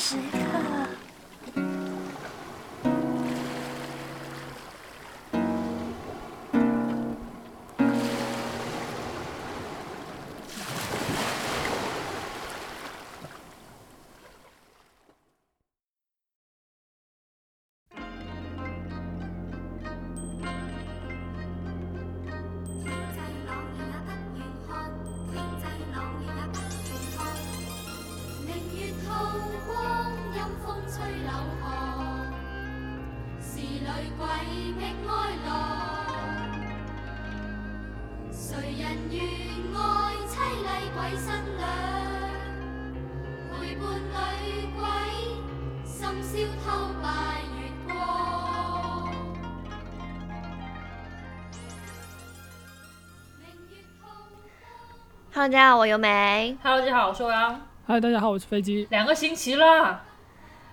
时刻。Hello，大家好，我尤美。Hello，大家好，我是欧阳。嗨，大家好，我是飞机。两个星期了，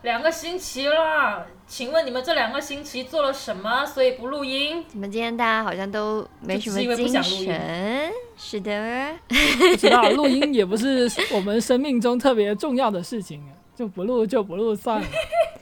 两个星期了，请问你们这两个星期做了什么？所以不录音？怎么今天大家好像都没什么就只是因为不精想录音神？是的，不知道录音也不是我们生命中特别重要的事情，就不录就不录算了。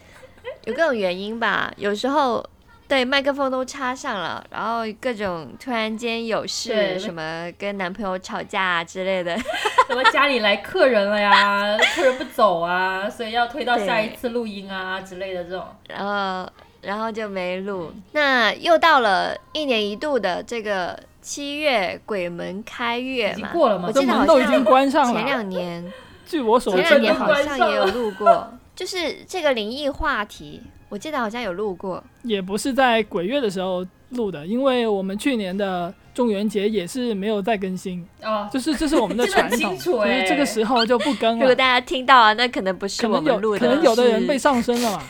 有各种原因吧。有时候对麦克风都插上了，然后各种突然间有事，什么跟男朋友吵架啊之类的，什么家里来客人了呀，客人不走啊，所以要推到下一次录音啊之类的这种。然后然后就没录。那又到了一年一度的这个七月鬼门开月已经嘛，过了吗这我记得好门都已经像关上前。两年。据我所知前两年好像也有录过，就是这个灵异话题，我记得好像有录过。也不是在鬼月的时候录的，因为我们去年的中元节也是没有再更新，哦，就是这是我们的 传统，清楚就是哎这个时候就不更了。如果大家听到啊，那可能不是可能有我们录的，可能有的人被上身了嘛，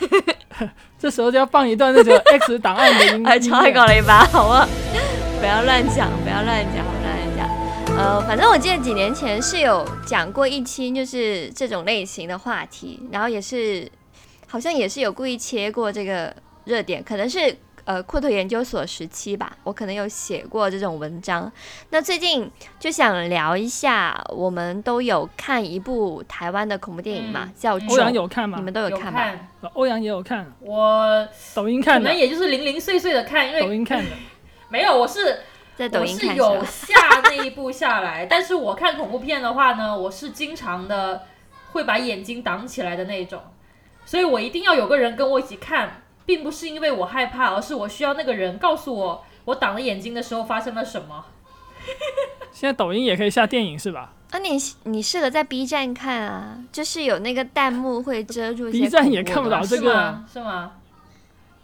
这时候就要放一段那个 X 档案的 音啊，音超会搞乐。了一把，好吗？不要乱讲，不要乱讲，不要乱讲。呃，反正我记得几年前是有讲过一期，就是这种类型的话题，然后也是好像也是有故意切过这个热点，可能是呃阔腿研究所时期吧，我可能有写过这种文章。那最近就想聊一下，我们都有看一部台湾的恐怖电影嘛，嗯叫《欧阳》，有看吗你？们都有有看吧？看，欧阳也有看，我抖音看的可能，也就是零零碎碎的看，因为抖音看的。没有，我是在抖音看是吧？有下那一部下来，但是我看恐怖片的话呢，我是经常的会把眼睛挡起来的那种，所以我一定要有个人跟我一起看，并不是因为我害怕，而是我需要那个人告诉我我挡了眼睛的时候发生了什么。现在抖音也可以下电影是吧啊，你你适合在 B 站看啊，就是有那个弹幕会遮住？B 站也看不到这个是吗？是吗？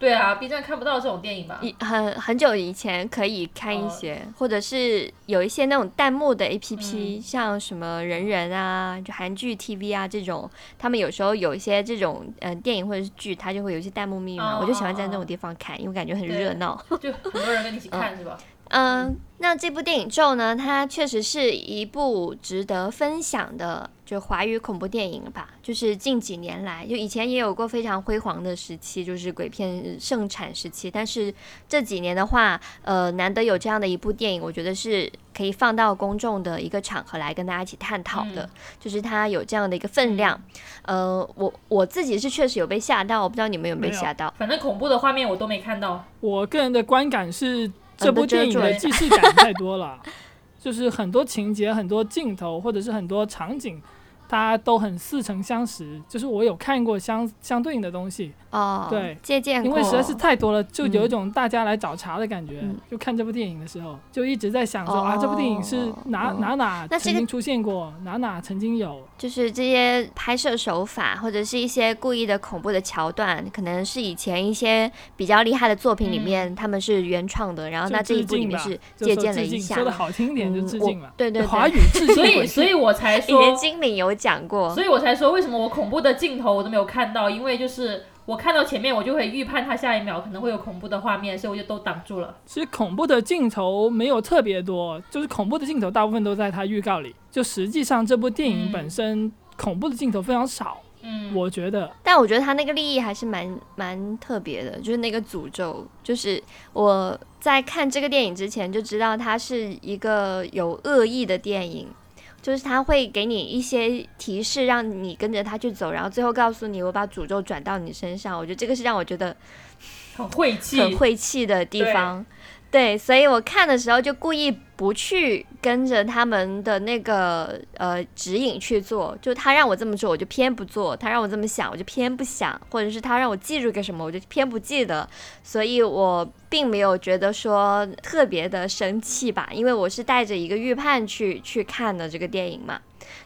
对啊，B 站看不到这种电影吧？一很很久以前可以看一些，或者是有一些那种弹幕的 A P P，、嗯像什么人人啊、就韩剧 T V 啊这种，他们有时候有一些这种嗯、呃电影或者是剧，它就会有一些弹幕密码，哦我就喜欢在那种地方看，因为感觉很热闹。就很多人跟你一起看是吧？嗯，那这部电影《咒》呢，它确实是一部值得分享的就华语恐怖电影吧。就是近几年来，就以前也有过非常辉煌的时期，就是鬼片盛产时期。但是这几年的话，呃，难得有这样的一部电影，我觉得是可以放到公众的一个场合来跟大家一起探讨的。嗯就是它有这样的一个分量。呃，我我自己是确实有被吓到，我不知道你们有没有被吓到。反正恐怖的画面我都没看到。我个人的观感是，这部电影的既视感太多了，就是很多情节、很多镜头或者是很多场景，它都很似曾相识。就是我有看过相相对应的东西，哦，对借鉴，因为实在是太多了，就有一嗯种大家来找茬的感觉。嗯就看这部电影的时候，就一直在想说、啊，哦这部电影是哪、嗯哪哪那曾经出现过，哪哪曾经有。就是这些拍摄手法，或者是一些故意的恐怖的桥段，可能是以前一些比较厉害的作品里面、他们是原创的，然后那这一部里面是借鉴了一下说的好听点就致敬了。对对对华语致敬 所以，所以我才说，精灵有讲过所，以我才说为什么我恐怖的镜头我都没有看到，因为就是我看到前面我就会预判它下一秒可能会有恐怖的画面，所以我就都挡住了。其实恐怖的镜头没有特别多，就是恐怖的镜头大部分都在它预告里。就实际上这部电影嗯本身、恐怖的镜头非常少，嗯，我觉得。但我觉得他那个利益还是蛮蛮特别的，就是那个诅咒，就是我在看这个电影之前就知道它是一个有恶意的电影。就是他会给你一些提示，让你跟着他去走，然后最后告诉你我把诅咒转到你身上。我觉得这个是让我觉得很晦气，很晦气的地方。对，所以我看的时候就故意不去跟着他们的那个呃指引去做，就他让我这么做，我就偏不做；他让我这么想，我就偏不想；或者是他让我记住个什么，我就偏不记得。所以我并没有觉得说特别的生气吧，因为我是带着一个预判去去看的这个电影嘛。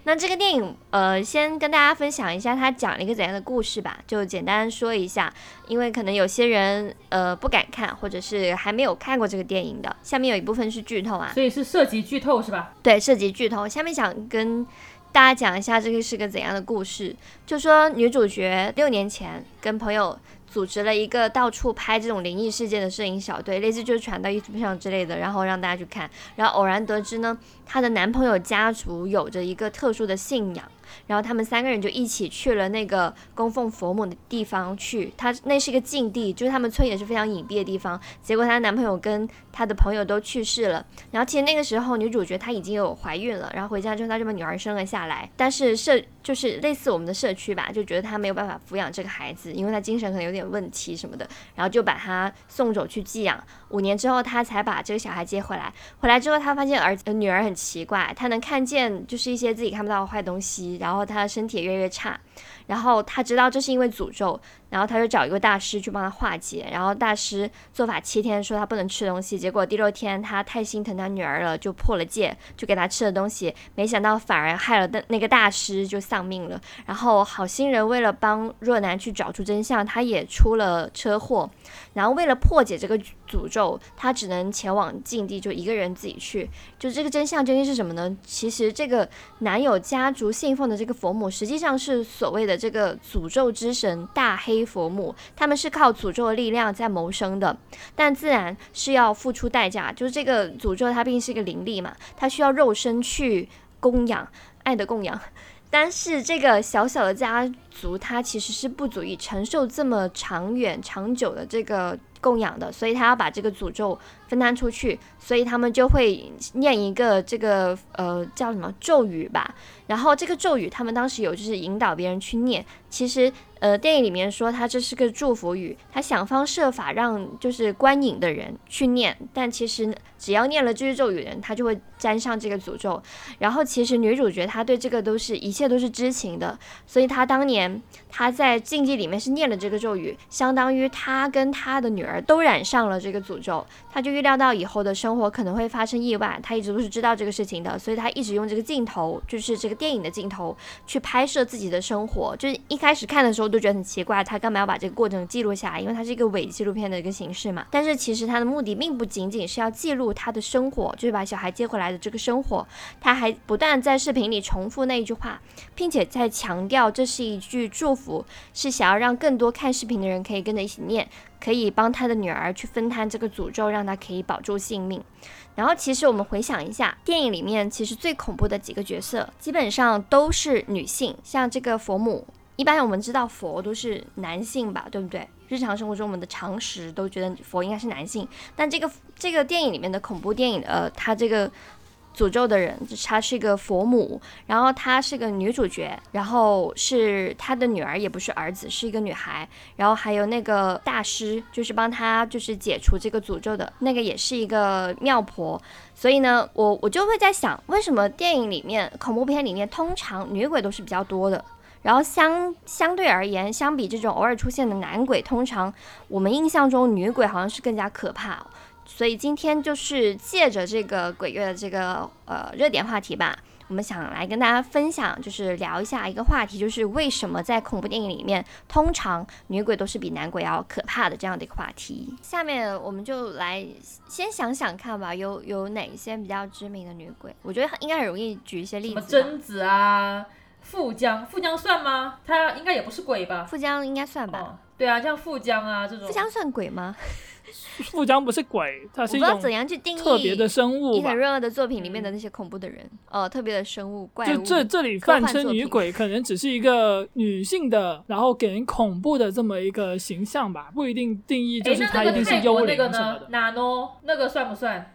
那这个电影，呃，先跟大家分享一下它讲了一个怎样的故事吧，就简单说一下，因为可能有些人呃不敢看，或者是还没有看过这个电影的。下面有一部分是剧透啊，所以是涉及剧透是吧？对，涉及剧透。下面想跟大家讲一下这个是个怎样的故事，就说女主角六年前跟朋友。组织了一个到处拍这种灵异事件的摄影小队，类似就是传到 YouTube 上之类的，然后让大家去看。然后偶然得知呢，她的男朋友家族有着一个特殊的信仰。然后他们三个人就一起去了那个供奉佛母的地方去，他那是一个禁地，就是他们村也是非常隐蔽的地方。结果她男朋友跟她的朋友都去世了。然后其实那个时候女主角她已经有怀孕了，然后回家之后她就把女儿生了下来。但是社就是类似我们的社区吧，就觉得她没有办法抚养这个孩子，因为她精神可能有点问题什么的，然后就把她送走去寄养。五年之后，她才把这个小孩接回来。回来之后，她发现儿子女儿很奇怪，她能看见就是一些自己看不到的坏东西。然后他的身体也越来越差，然后他知道这是因为诅咒，然后他就找一个大师去帮他化解。然后大师做法七天，说他不能吃东西。结果第六天他太心疼他女儿了，就破了戒，就给他吃了东西。没想到反而害了那那个大师，就丧命了。然后好心人为了帮若男去找出真相，他也出了车祸。然后为了破解这个诅咒，他只能前往禁地，就一个人自己去。就这个真相究竟是什么呢？其实这个男友家族信奉的这个佛母，实际上是所谓的这个诅咒之神大黑佛母，他们是靠诅咒的力量在谋生的，但自然是要付出代价。就是这个诅咒，它毕竟是一个灵力嘛，它需要肉身去供养，爱的供养。但是这个小小的家族，它其实是不足以承受这么长远、长久的这个供养的，所以他要把这个诅咒分担出去，所以他们就会念一个这个呃叫什么咒语吧。然后这个咒语，他们当时有就是引导别人去念。其实呃电影里面说他这是个祝福语，他想方设法让就是观影的人去念，但其实只要念了这句咒语的人，他就会沾上这个诅咒。然后其实女主角她对这个都是一切都是知情的，所以她当年她在禁忌里面是念了这个咒语，相当于她跟她的女儿都染上了这个诅咒。她就预料到以后的生活可能会发生意外，他一直都是知道这个事情的，所以他一直用这个镜头，就是这个。电影的镜头去拍摄自己的生活，就是一开始看的时候都觉得很奇怪，他干嘛要把这个过程记录下来？因为它是一个伪纪录片的一个形式嘛。但是其实他的目的并不仅仅是要记录他的生活，就是把小孩接回来的这个生活。他还不断在视频里重复那一句话，并且在强调这是一句祝福，是想要让更多看视频的人可以跟着一起念，可以帮他的女儿去分摊这个诅咒，让他可以保住性命。然后，其实我们回想一下，电影里面其实最恐怖的几个角色，基本上都是女性。像这个佛母，一般我们知道佛都是男性吧，对不对？日常生活中我们的常识都觉得佛应该是男性，但这个这个电影里面的恐怖电影，呃，它这个。诅咒的人，她是一个佛母，然后她是个女主角，然后是她的女儿，也不是儿子，是一个女孩，然后还有那个大师，就是帮她就是解除这个诅咒的那个，也是一个庙婆。所以呢，我我就会在想，为什么电影里面恐怖片里面通常女鬼都是比较多的，然后相相对而言，相比这种偶尔出现的男鬼，通常我们印象中女鬼好像是更加可怕。所以今天就是借着这个鬼月的这个呃热点话题吧，我们想来跟大家分享，就是聊一下一个话题，就是为什么在恐怖电影里面，通常女鬼都是比男鬼要可怕的这样的一个话题。下面我们就来先想想看吧，有有哪一些比较知名的女鬼？我觉得应该很容易举一些例子。什么贞子啊，富江，富江算吗？她应该也不是鬼吧？富江应该算吧？对啊，像富江啊这种。富江算鬼吗？富江不是鬼，它是一种怎样去定义特别的生物。伊藤润二的作品里面的那些恐怖的人，呃，特别的生物怪物。就这这里泛称女鬼，可能只是一个女性的，然后给人恐怖的这么一个形象吧，不一定定义就是她一定是幽灵什么的。哪喏？那个算不算？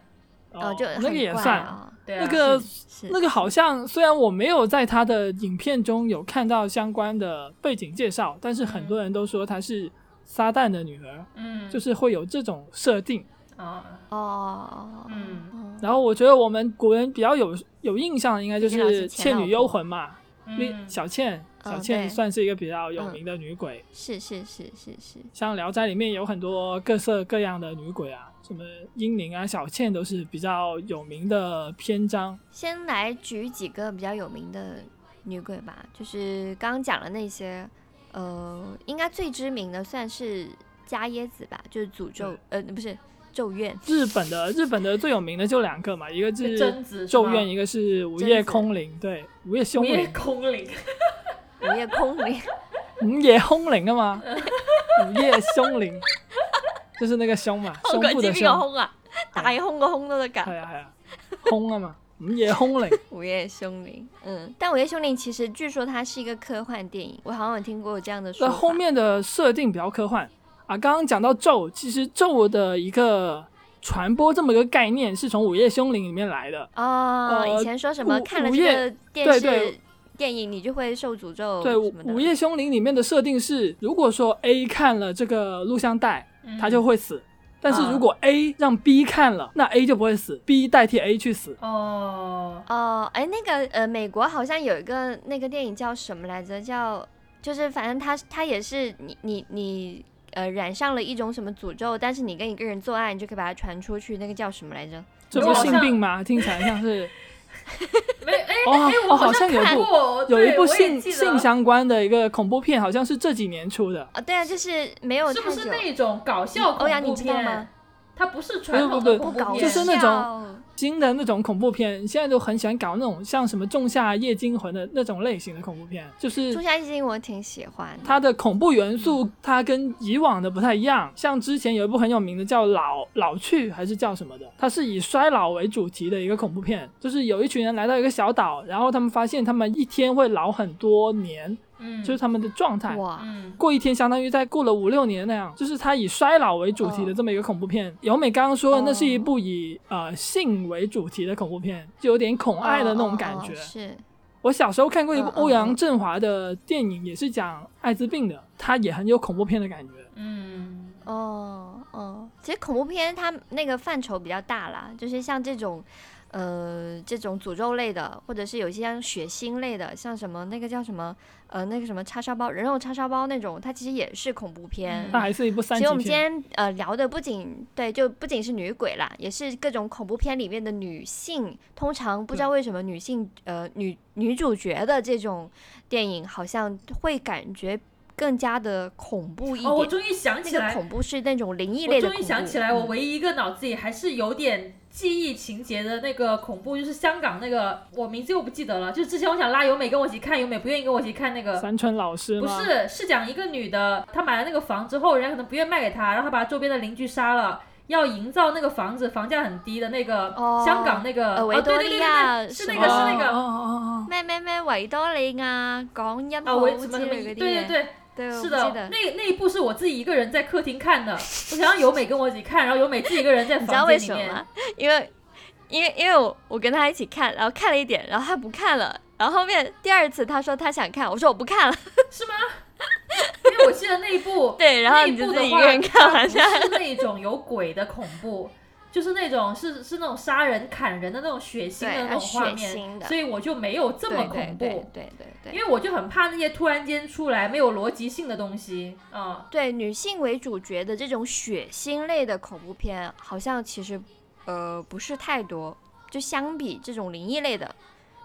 哦，就那个也算啊。对啊，那个那个好像虽然我没有在他的影片中有看到相关的背景介绍，但是很多人都说她是撒旦的女儿，嗯，就是会有这种设定。啊，哦，嗯。嗯然后我觉得我们古人比较有有印象的，应该就是《倩女幽魂》嘛，因为嗯小倩，嗯小倩算是一个比较有名的女鬼。是是是是是，像《聊斋》里面有很多各色各样的女鬼啊，什么英灵啊、小倩都是比较有名的篇章。先来举几个比较有名的女鬼吧，就是刚刚讲的那些，呃，应该最知名的算是伽椰子吧，就是诅咒，呃，不是咒怨，日本的日本的最有名的就两个嘛，一个是贞子咒怨，一个是午夜空灵。对，午夜凶灵午夜，空灵，午夜空灵，午夜凶灵啊嘛，午夜凶铃，就是那个凶嘛，胸部的个胸。空啊，大胸個胸都得㗎。係啊係啊，凶啊嘛，午夜凶鈴。午夜凶铃，嗯，但午夜凶铃其实据说它是一个科幻电影，我好像有听过这样的说法。那后面的设定比较科幻啊。刚刚讲到咒，其实咒的一个传播这么一个概念是从《午夜凶铃》里面来的。哦，呃以前说什么看了这个电视对对电影，你就会受诅咒对。午午夜凶铃》里面的设定是，如果说 A 看了这个录像带，嗯他就会死。但是啊如果 A 让 B 看了，那 A 就不会死，B 代替 A 去死。哦，哦，哎，那个呃，美国好像有一个那个电影叫什么来着？叫就是反正他他也是你你你呃染上了一种什么诅咒，但是你跟一个人做爱，你就可以把它传出去，那个叫什么来着？这不是性病吗？听起来像是 没哎哦哎，我哦，好像有一部，有一部性性相关的一个恐怖片，好像是这几年出的。啊，对啊，就是没有是不是。那种搞笑欧阳，恐怖你知道吗片？？它不是传统的恐怖片，就是那种新的那种恐怖片，现在都很喜欢搞那种像什么《仲夏夜惊魂》的那种类型的恐怖片，就是《仲夏夜惊魂》我挺喜欢。它的恐怖元素，它跟以往的不太一样。像之前有一部很有名的叫《老老去》还是叫什么的，它是以衰老为主题的一个恐怖片，就是有一群人来到一个小岛，然后他们发现他们一天会老很多年，嗯，就是他们的状态。哇，嗯，过一天相当于在过了五六年那样，就是它以衰老为主题的这么一个恐怖片。由美刚刚说的，那是一部以呃性为主题的恐怖片，就有点恐爱的那种感觉。哦哦哦是我小时候看过一部欧阳震华的电影，也是讲艾滋病的，它也很有恐怖片的感觉。嗯，哦哦，其实恐怖片它那个范畴比较大啦，就是像这种。呃，这种诅咒类的，或者是有一些像血腥类的，像什么那个叫什么，呃，那个什么叉烧包，人肉叉烧包那种，它其实也是恐怖片。嗯它还是一部三级其实我们今。天呃聊的不仅对，就不仅是女鬼啦，也是各种恐怖片里面的女性。通常不知道为什么女性呃女女主角的这种电影，好像会感觉更加的恐怖一哦，我。终于想那个起来，恐怖是那种灵异我终类的恐怖。于想起来，我嗯唯一一个脑子里还是有点记忆情节的那个恐怖，就是香港那个，我名字又不记得了。就是之前我想拉由美跟我一起看，由美不愿意跟我一起看那个。三春老师不？是，是讲一个女的，她买了那个房之后，人家可能不愿卖给她，然后她把周边的邻居杀了，要营造那个房子房价很低的那个、哦香港那个，呃维多利对对对对，是亚什么那个是那个，哦哦哦哦咩咩咩維多利亚港音啊，好之维什么什么，对類嗰啲嘢，对对，對，我是的。那那一部是我自己一个人在客厅看的，我想让由美跟我一起看，然后由美自己一个人在 你知道为房间里面。什么吗？因为因为因为我我跟他一起看，然后看了一点，然后他不看了，然后后面第二次他说他想看，我说我不看了，是吗？因为我记得那一部，对，然后你就部的话，自己一个人看完它不是那种有鬼的恐怖，就是那种是是那种杀人砍人的那种血腥，的那种画面，所以我就没有这么恐怖。对对对对对因为我就很怕那些突然间出来没有逻辑性的东西嗯、对女性为主角的这种血腥类的恐怖片，好像其实呃不是太多，就相比这种灵异类的。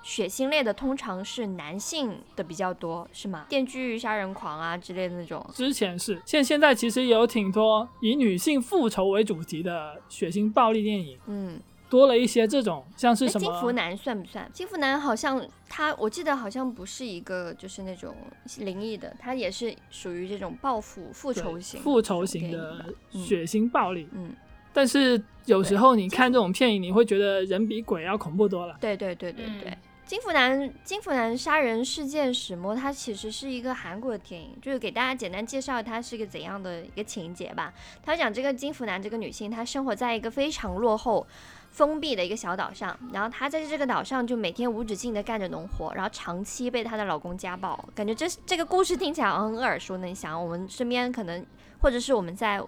血腥类的通常是男性的比较多，是吗？电锯杀人狂啊之类的那种。之前是，现现在其实也有挺多以女性复仇为主题的血腥暴力电影，嗯，多了一些这种像是什么金福男算不算？金福男好像他，我记得好像不是一个就是那种灵异的，他也是属于这种报复复仇型复仇型的血腥暴力。嗯，但是有时候你看这种片影，你会觉得人比鬼要恐怖多了。对对对对对。嗯金福南金福南杀人事件始末，它其实是一个韩国的电影，就是给大家简单介绍它是一个怎样的一个情节吧。他讲这个金福南这个女性，她生活在一个非常落后、封闭的一个小岛上，然后她在这个岛上就每天无止境的干着农活，然后长期被她的老公家暴，感觉这这个故事听起来很耳熟能详，我们身边可能或者是我们在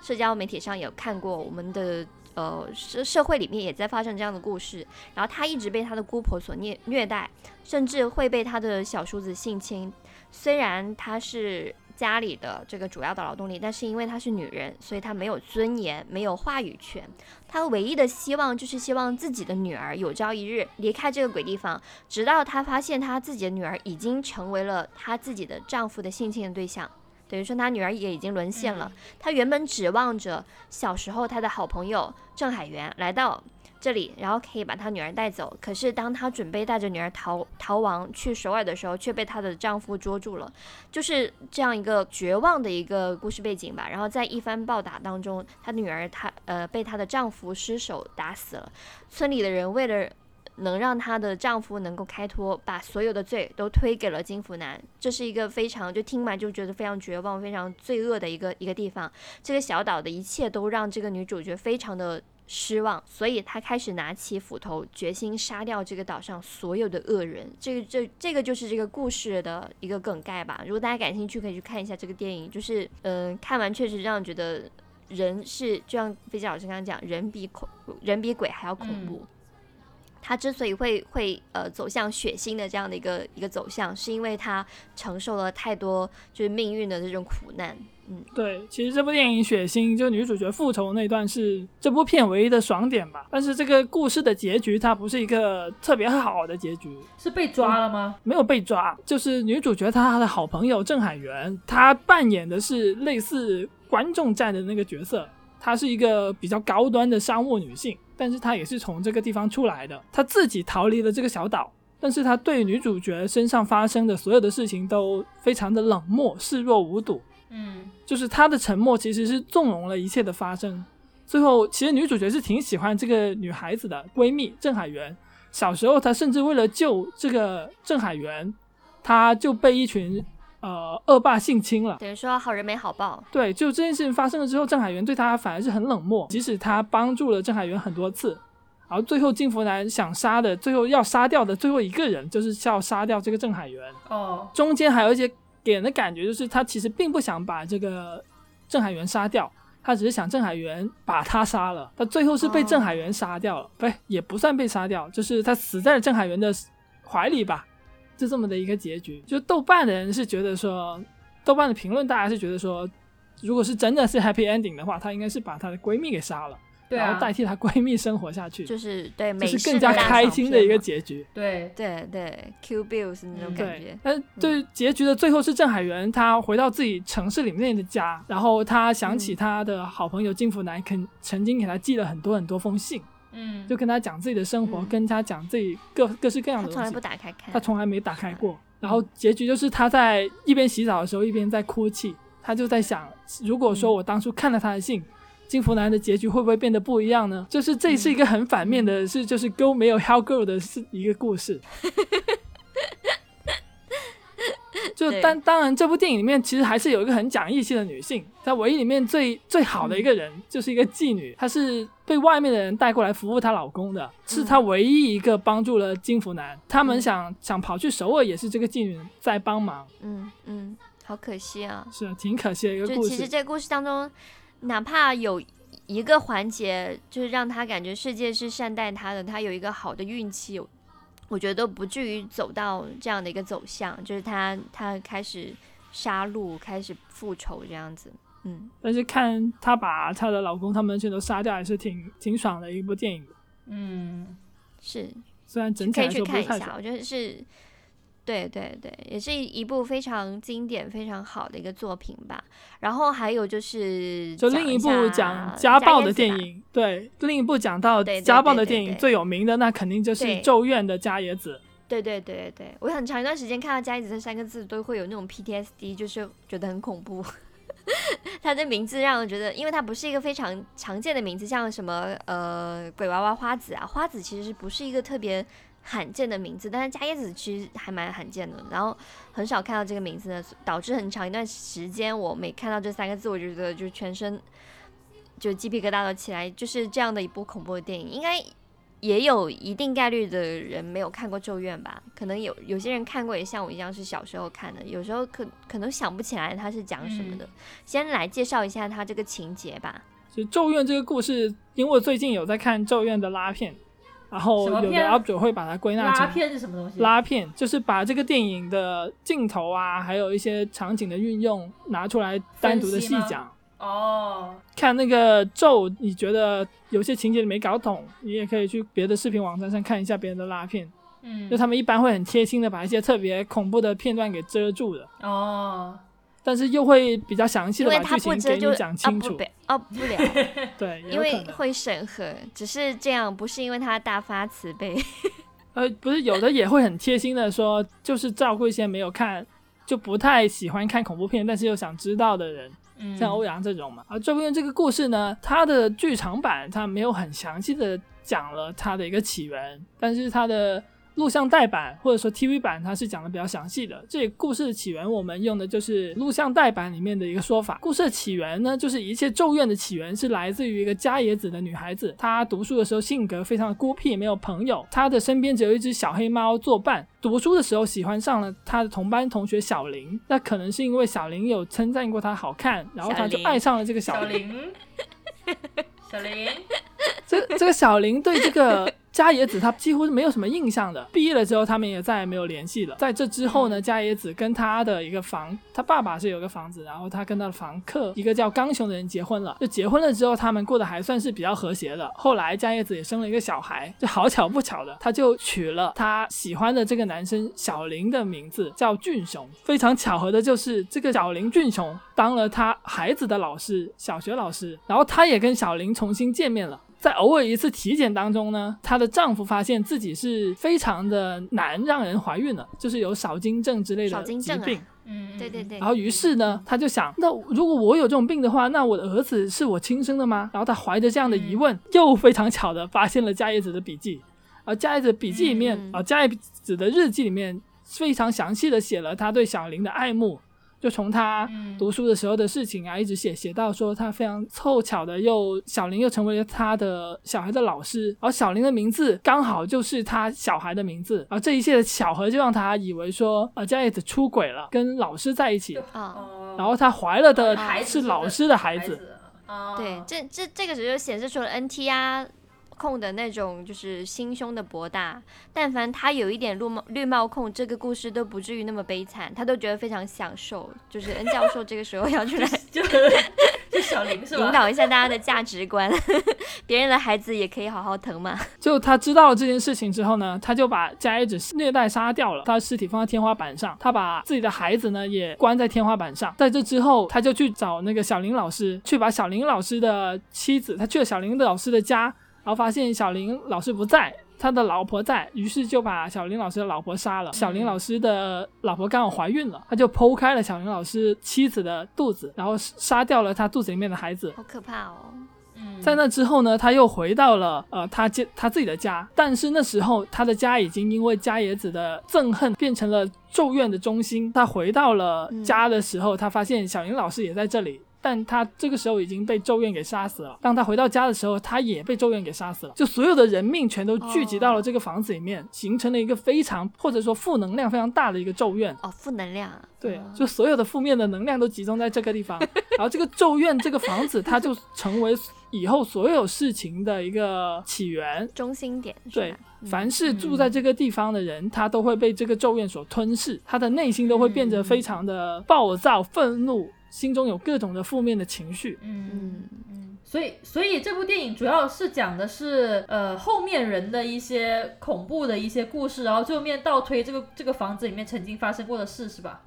社交媒体上有看过，我们的呃社社会里面也在发生这样的故事，然后她一直被她的姑婆所虐虐待，甚至会被她的小叔子性侵，虽然她是。家里的这个主要的劳动力，但是因为她是女人，所以她没有尊严，没有话语权。她唯一的希望就是希望自己的女儿有朝一日离开这个鬼地方，直到她发现她自己的女儿已经成为了她自己的丈夫的性侵的对象，等于说他女儿也已经沦陷了。她原本指望着小时候她的好朋友郑海源来到。这里，然后可以把她女儿带走。可是，当她准备带着女儿逃逃亡去首尔的时候，却被她的丈夫捉住了。就是这样一个绝望的一个故事背景吧。然后在一番暴打当中，她女儿她呃被她的丈夫失手打死了。村里的人为了能让她的丈夫能够开脱，把所有的罪都推给了金福南。这是一个非常就听完就觉得非常绝望、非常罪恶的一个一个地方。这个小岛的一切都让这个女主角非常的。失望，所以她开始拿起斧头，决心杀掉这个岛上所有的恶人。这个，这，这个就是这个故事的一个梗概吧。如果大家感兴趣，可以去看一下这个电影。就是，嗯，看完确实让人觉得人是，就像飞机老师刚刚讲，人比恐，人比鬼还要恐怖。他之所以会会呃走向血腥的这样的一个一个走向，是因为他承受了太多就是命运的这种苦难。嗯，对，其实这部电影血腥，就女主角复仇那段是这部片唯一的爽点吧。但是这个故事的结局，它不是一个特别好的结局。是被抓了吗？没有被抓，就是女主角她的好朋友郑海源，她扮演的是类似观众站的那个角色。她是一个比较高端的商务女性，但是他也是从这个地方出来的。他自己逃离了这个小岛，但是他对女主角身上发生的所有的事情都非常的冷漠，视若无睹。嗯，就是他的沉默其实是纵容了一切的发生。最后，其实女主角是挺喜欢这个女孩子的闺蜜郑海源。小时候，她甚至为了救这个郑海源，她就被一群呃恶霸性侵了。等于说好人没好报。对，就这件事情发生了之后，郑海源对他反而是很冷漠，即使他帮助了郑海源很多次。然后最后金福南想杀的，最后要杀掉的最后一个人，就是要杀掉这个郑海源。哦，中间还有一些。给人的感觉就是，他其实并不想把这个郑海源杀掉，他只是想郑海源把他杀了。他最后是被郑海源杀掉了，不，也不算被杀掉，就是他死在了郑海源的怀里吧，就这么的一个结局。就豆瓣的人是觉得说，豆瓣的评论大家是觉得说，如果是真的是 happy ending 的话，她应该是把她的闺蜜给杀了。然后代替她闺蜜生活下去，就是对，就是更加开心的一个结局。对对对，Q Bills 那种感觉。但对结局的最后是郑海源，他回到自己城市里面的家，然后他想起他的好朋友金福南，肯曾经给他寄了很多很多封信，嗯，就跟他讲自己的生活，跟他讲自己各各式各样的东西。他从来不打开看，他从来没打开过。然后结局就是他在一边洗澡的时候一边在哭泣，他就在想，如果说我当初看了他的信。金福男的结局会不会变得不一样呢？就是这是一个很反面的，是就是 Go 没有 hell Girl 的是一个故事。就当当然，这部电影里面其实还是有一个很讲义气的女性，在唯一里面最最好的一个人就是一个妓女，她是被外面的人带过来服务她老公的，是她唯一一个帮助了金福男。他们想想跑去首尔，也是这个妓女在帮忙。嗯嗯，好可惜啊，是挺可惜的一个故事。其实这个故事当中。哪怕有一个环节，就是让他感觉世界是善待他的，他有一个好的运气，我觉得都不至于走到这样的一个走向，就是他他开始杀戮，开始复仇这样子。嗯，但是看他把他的老公他们全都杀掉，还是挺挺爽的一部电影。嗯，是，虽然整体来说不太爽，我觉得是。对对对，也是一一部非常经典、非常好的一个作品吧。然后还有就是，就另一部讲家暴的电影，对，另一部讲到家暴的电影最有名的，那肯定就是《咒怨》的加野子。对对对对对，我很长一段时间看到加野子这三个字，都会有那种 PTSD，就是觉得很恐怖。他的名字让人觉得，因为他不是一个非常常见的名字，像什么呃鬼娃娃花子啊，花子其实不是一个特别。罕见的名字，但是加椰子其实还蛮罕见的，然后很少看到这个名字呢，导致很长一段时间我每看到这三个字，我就觉得就全身就鸡皮疙瘩都起来，就是这样的一部恐怖的电影，应该也有一定概率的人没有看过《咒怨》吧？可能有有些人看过，也像我一样是小时候看的，有时候可可能想不起来它是讲什么的。先来介绍一下它这个情节吧。就《咒怨》这个故事，因为我最近有在看《咒怨》的拉片，然后有的 UP 主会把它归纳成拉片是什么东西？拉片，就是把这个电影的镜头啊，还有一些场景的运用拿出来单独的细讲。哦，看那个咒，你觉得有些情节你没搞懂，你也可以去别的视频网站上看一下别人的拉片，嗯。就，他们一般会很贴心的把一些特别恐怖的片段给遮住的，哦，但是又会比较详细因为它的把剧情给你讲啊清楚。哦不了，对，因。为会审核，只是这样，不是因为他大发慈悲。呃，不是有的也会很贴心的说，就是照顾一些没有看就不太喜欢看恐怖片，但是又想知道的人，嗯，像欧阳这种嘛。而这部片这个故事呢，它的剧场版它没有很详细的讲了它的一个起源，但是它的录像带版或者说 TV 版它是讲的比较详细的。这故事的起源我们用的就是录像带版里面的一个说法。故事的起源呢，就是一切咒怨的起源是来自于一个加野子的女孩子，她读书的时候性格非常的孤僻，没有朋友，她的身边只有一只小黑猫作伴。读书的时候喜欢上了她的同班同学小林，那可能是因为小林有称赞过她好看，然后她就爱上了这个小小。林，小林，这这个小林对这个 加野子他几乎是没有什么印象的。毕业了之后，他们也再也没有联系了。在这之后呢，加野子跟他的一个房，他爸爸是有个房子，然后他跟他的房客一个叫刚雄的人结婚了。就结婚了之后，他们过得还算是比较和谐的。后来加野子也生了一个小孩，就好巧不巧的，他就取了他喜欢的这个男生小林的名字，叫俊雄。非常巧合的就是，这个小林俊雄当了他孩子的老师，小学老师，然后他也跟小林重新见面了。在偶尔一次体检当中呢，她的丈夫发现自己是非常的难让人怀孕了，就是有少精症之类的疾病。嗯，对对对，然后于是呢，她就想，那如果我有这种病的话，那我的儿子是我亲生的吗？然后她怀着这样的疑问，又非常巧的发现了加叶子的笔记。而加叶子笔记里面，嗯啊、加叶子的日记里面非常详细的写了她对小林的爱慕，就从他嗯。读书的时候的事情啊，一直写写到说他非常凑巧的又小林又成为了他的小孩的老师，而小林的名字刚好就是他小孩的名字，而这一切的巧合就让他以为说呃加叶子出轨了，跟老师在一起，哦，哦，然后他怀了的是老师的孩子。对，这这这个时候就显示出了 NT 啊控的那种就是心胸的博大。但凡他有一点绿帽绿帽控，这个故事都不至于那么悲惨，他都觉得非常享受。就是 恩教授这个时候要出来就 就小林是吧？引导一下大家的价值观，别人的孩子也可以好好疼嘛。就他知道了这件事情之后呢，他就把加叶子虐待杀掉了，他的尸体放在天花板上，他把自己的孩子呢也关在天花板上。在这之后，他就去找那个小林老师，去把小林老师的妻子，他去了小林老师的家，然后发现小林老师不在。他的老婆在，于是就把小林老师的老婆杀了。小林老师的老婆刚好怀孕了，他就剖开了小林老师妻子的肚子，然后杀掉了他肚子里面的孩子。好可怕哦！嗯，在那之后呢，他又回到了呃他家他自己的家，但是那时候他的家已经因为加野子的憎恨变成了咒怨的中心。他回到了家的时候，他发现小林老师也在这里。但他这个时候已经被咒怨给杀死了。当他回到家的时候，他也被咒怨给杀死了。就所有的人命全都聚集到了这个房子里面，形成了一个非常或者说负能量非常大的一个咒怨。哦，负能量啊，对，就所有的负面的能量都集中在这个地方，然后这个咒怨这个房子，它就成为以后所有事情的一个起源。中心点对？，凡是住在这个地方的人，他都会被这个咒怨所吞噬，他的内心都会变得非常的暴躁、愤怒，心中有各种的负面的情绪。嗯嗯，嗯，所以所以这部电影主要是讲的是呃后面人的一些恐怖的一些故事，然后最后面倒推这个这个房子里面曾经发生过的事，是吧？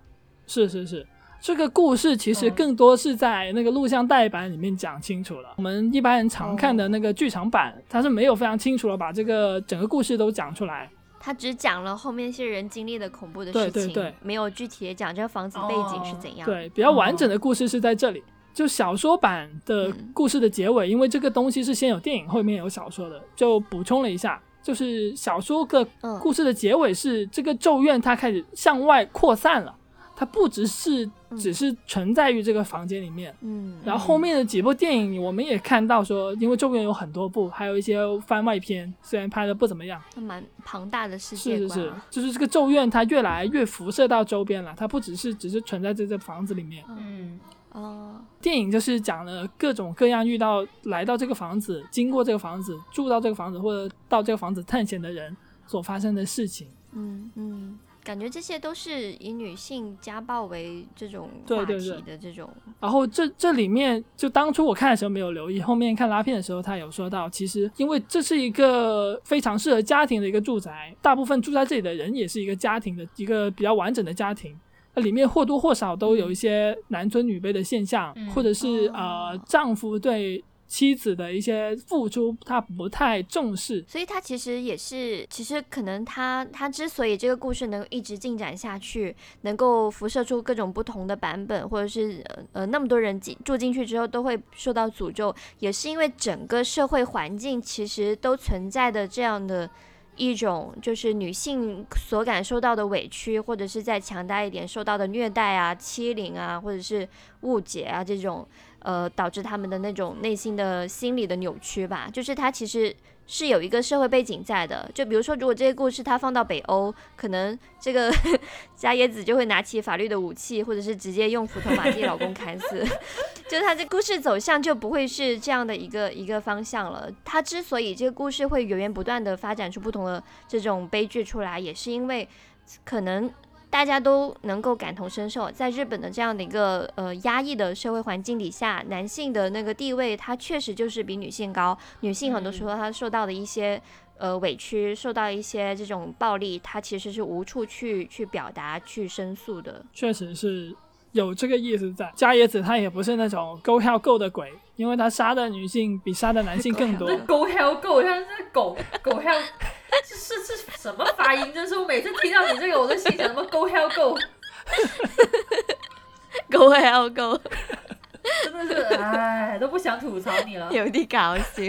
是是是，这个故事其实嗯更多是在那个录像带版里面讲清楚了。我们一般人常看的那个剧场版，它是没有非常清楚的把这个整个故事都讲出来。他只讲了后面一些人经历的恐怖的事情，对对没有具体的讲这个房子背景是怎样。对，比较完整的故事是在这里。就小说版的故事的结尾，因为这个东西是先有电影，后面有小说的，就补充了一下。就是小说的嗯故事的结尾是这个咒怨它开始向外扩散了，它不只是只是存在于这个房间里面。嗯，然后后面的几部电影，我们也看到说，因为周边有很多部，还有一些番外篇，虽然拍的不怎么样，蛮庞大的世界观、是是是啊，，就是这个咒怨它越来越辐射到周边了，它不只是只是存在在这房子里面。嗯，哦，电影就是讲了各种各样遇到来到这个房子、经过这个房子、住到这个房子或者到这个房子探险的人所发生的事情。嗯嗯，感觉这些都是以女性家暴为这种话题对对对。的这种，然后这这里面，就当初我看的时候没有留意，后面看拉片的时候，他有说到，其实因为这是一个非常适合家庭的一个住宅，大部分住在这里的人也是一个家庭的一个比较完整的家庭。那里面或多或少都有一些男尊女卑的现象，嗯或者是、哦。呃丈夫对妻子的一些付出他不太重视。所以他其实也是，其实可能他他之所以这个故事能一直进展下去，能够辐射出各种不同的版本，或者是呃呃那么多人进住进去之后都会受到诅咒，也是因为整个社会环境其实都存在的这样的。一种就是女性所感受到的委屈，或者是再强大一点受到的虐待啊、欺凌啊，或者是误解啊这种，呃，导致他们的那种内心的心理的扭曲吧。就是它其实是有一个社会背景在的。就比如说，如果这个故事它放到北欧，可能这个 加椰子就会拿起法律的武器，或者是直接用斧头把自己老公砍死。就是它这故事走向就不会是这样的一个一个方向了。它之所以这个故事会源源不断的发展出不同的这种悲剧出来，也是因为可能。大家都能够感同身受，在日本的这样的一个呃压抑的社会环境底下，男性的那个地位，他确实就是比女性高。女性很多时候她受到的一些呃委屈，受到一些这种暴力，她其实是无处去去表达、去申诉的。确实是有这个意思在。加野子他也不是那种 go hell go 的鬼，因为他杀的女性比杀的男性更多 go hell go，，像这狗狗 hell，这是是什么发音？真是我每次听到你这个，我都心想什么 go hell go，go hell go，真的是哎，都不想吐槽你了。有点搞笑。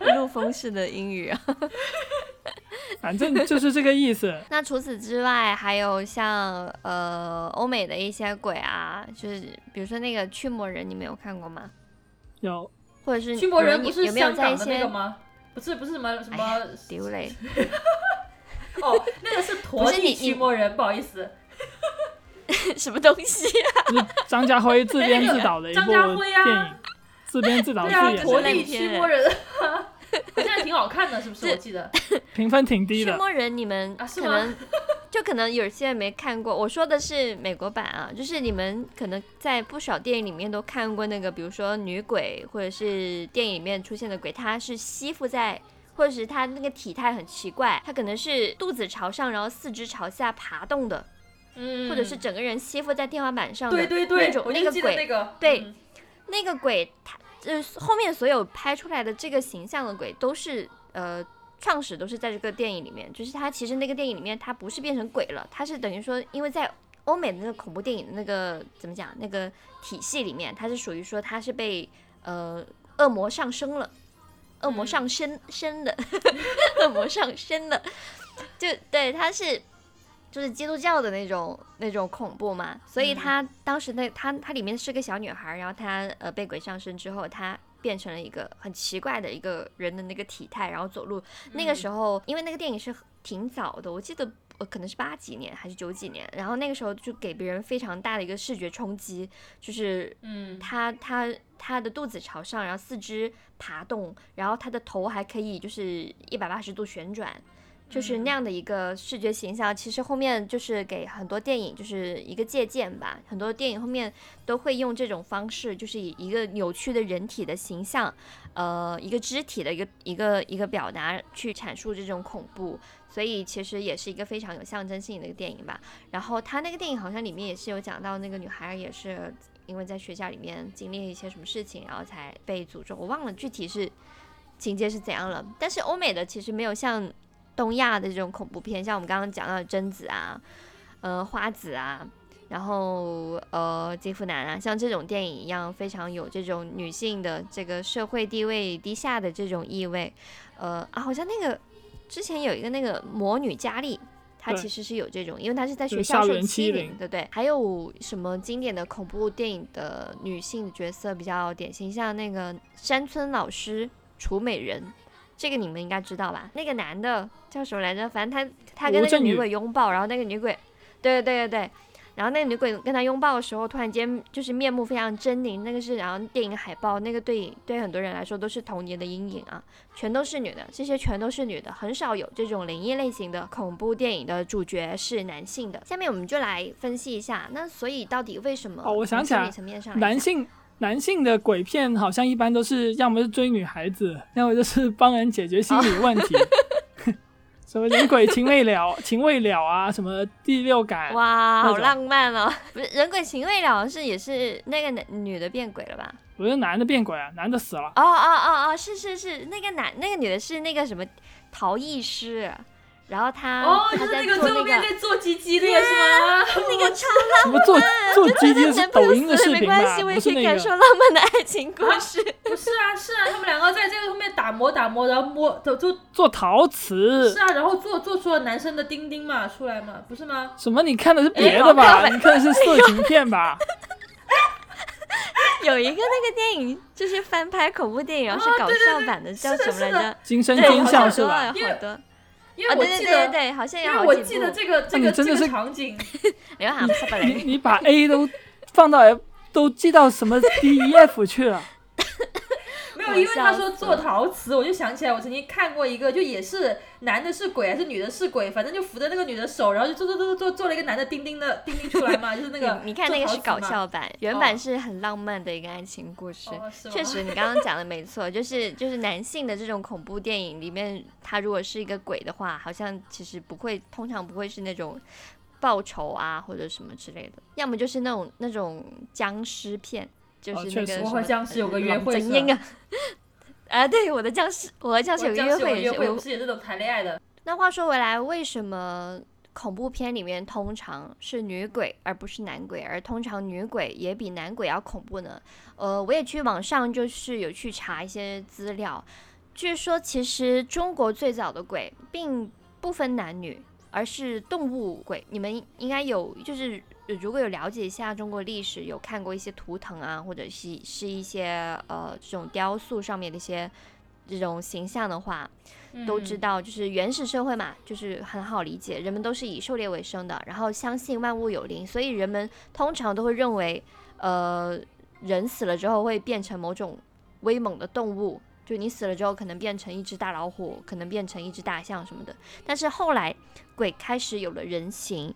一路风式的英语啊。反正就是这个意思。那除此之外，还有像呃欧美的一些鬼啊，就是比如说那个驱魔人，你没有看过吗？有或者是驱魔人你们不是有没有在一香港的那些个吗？不是不是什么什么哎丢嘞？哦，那个是陀地不是你驱魔人，不好意思。什么东西、是张家辉自编自导的一部张家辉啊电影，自编自导自演的，陀地驱魔人，好像挺好看的，是不是？我记得。评分挺低的驱的。魔人，你们啊可能就可能有些人没看过。我说的是美国版啊，就是你们可能在不少电影里面都看过那个，比如说女鬼，或者是电影里面出现的鬼，它是吸附在。或者是它那个体态很奇怪，它可能是肚子朝上，然后四肢朝下爬动的，嗯，或者是整个人吸附在天花板上的对对对那，种那个鬼，那个，对嗯那个鬼，它就是后面所有拍出来的这个形象的鬼，都是呃创始都是在这个电影里面，就是他其实那个电影里面他不是变成鬼了，他是等于说，因为在欧美的那个恐怖电影的那个怎么讲那个体系里面，他是属于说他是被呃恶魔上升了。恶魔嗯上身身的，恶魔上身的，就对，他是就是基督教的那种那种恐怖嘛，所以嗯她当时那她她里面是个小女孩，然后她呃被鬼上身之后，她变成了一个很奇怪的一个人的那个体态，然后走路。那个时候，因为那个电影是挺早的，我记得。呃，可能是八几年还是九几年，然后那个时候就给别人非常大的一个视觉冲击，就是嗯，他他他的肚子朝上，然后四肢爬动，然后他的头还可以就是一百八十度旋转，就是那样的一个视觉形象。其实后面就是给很多电影就是一个借鉴吧，很多电影后面都会用这种方式，就是以一个扭曲的人体的形象，呃，一个肢体的一个一个一个表达去阐述这种恐怖。所以其实也是一个非常有象征性的一个电影吧。然后他那个电影好像里面也是有讲到那个女孩也是因为在学校里面经历了一些什么事情，然后才被诅咒。我忘了具体是情节是怎样了。但是欧美的其实没有像东亚的这种恐怖片，像我们刚刚讲到的贞子啊，呃花子啊。然后，呃，金福男啊，像这种电影一样，非常有这种女性的这个社会地位低下的这种意味。呃啊，好像那个之前有一个那个魔女佳丽，它其实是有这种，因为它是在学校受欺凌对不对？还有什么经典的恐怖电影的女性角色比较典型，像那个山村老师楚美人，这个你们应该知道吧？那个男的叫什么来着？反正他他跟那个女鬼拥抱，然后那个女鬼，对对对对对。然后那个女鬼跟他拥抱的时候，突然间就是面目非常狰狞，那个是然后电影海报，那个对对很多人来说都是童年的阴影啊，全都是女的，这些全都是女的，很少有这种灵异类型的恐怖电影的主角是男性的。下面我们就来分析一下，那所以到底为什么？哦我想起来男性男性的鬼片好像一般都是要么是追女孩子，要么就是帮人解决心理问题，什么人鬼情未了、情未了啊，什么第六感，哇，好浪漫哦！不是人鬼情未了是也是那个男女的变鬼了吧？不是男的变鬼啊，男的死了。哦哦哦哦，是是是，那个男那个女的是那个什么陶艺师，然后他哦，就是那个在做那最后面个在做鸡鸡那个是吗？那个 超什么做做鸡鸡浪漫，是男朋友抖音的死了视频吧？没关系，我也不是那个可以感受。浪漫的爱情故事。不是啊，是啊，他们两个在这个后面打磨打磨，然后摸就就做陶瓷是啊，然后做做出了男生的丁丁嘛出来嘛，不是吗？什么？你看的是别哎的吧？你看的是色情片吧？有一个那个电影就是翻拍恐怖电影，然后是搞笑版的，叫什么来着？惊声对，惊好多笑是吧？好多因为啊！对对我记得，对对对，好像有因为我。记得这个这个这个你真的是场景，刘海不你，你把 A 都放到 F 都记到什么 D E F 去了？因为他说做陶瓷，我就想起来我曾经看过一个，就也是男的是鬼还是女的是鬼，反正就扶着那个女的手，然后就做做做做做做了一个男的钉钉的钉钉出来嘛，就是那个你你看那个是搞笑版，原版是很浪漫的一个爱情故事。哦确实，你刚刚讲的没错，就是就是男性的这种恐怖电影里面，他如果是一个鬼的话，好像其实不会，通常不会是那种报仇啊或者什么之类的，要么就是那种那种僵尸片，就是那个什么我和僵尸有个约会是吧怎样啊？啊，对，我的僵尸，我和僵尸有个约会，会也是我是也这种谈恋爱的？那话说回来，为什么恐怖片里面通常是女鬼而不是男鬼，而通常女鬼也比男鬼要恐怖呢？呃，我也去网上就是有去查一些资料，据说其实中国最早的鬼并不分男女，而是动物鬼。你们应该有就是。呃如果有了解一下中国历史，有看过一些图腾啊，或者是是一些呃这种雕塑上面的一些这种形象的话，都知嗯道，就是原始社会嘛，就是很好理解，人们都是以狩猎为生的，然后相信万物有灵，所以人们通常都会认为，呃，人死了之后会变成某种威猛的动物，就你死了之后可能变成一只大老虎，可能变成一只大象什么的。但是后来鬼开始有了人形。